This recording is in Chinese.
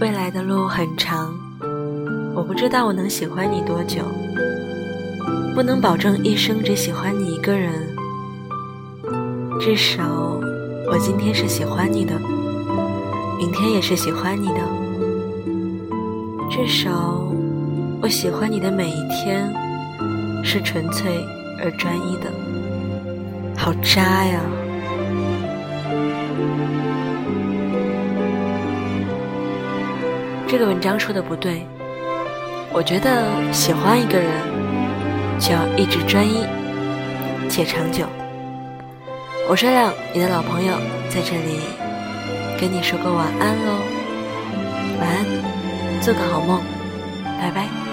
未来的路很长，我不知道我能喜欢你多久，不能保证一生只喜欢你一个人。至少，我今天是喜欢你的，明天也是喜欢你的。至少，我喜欢你的每一天是纯粹而专一的。好渣呀！这个文章说的不对，我觉得喜欢一个人就要一直专一且长久。我是亮，你的老朋友，在这里跟你说个晚安喽，晚安，做个好梦，拜拜。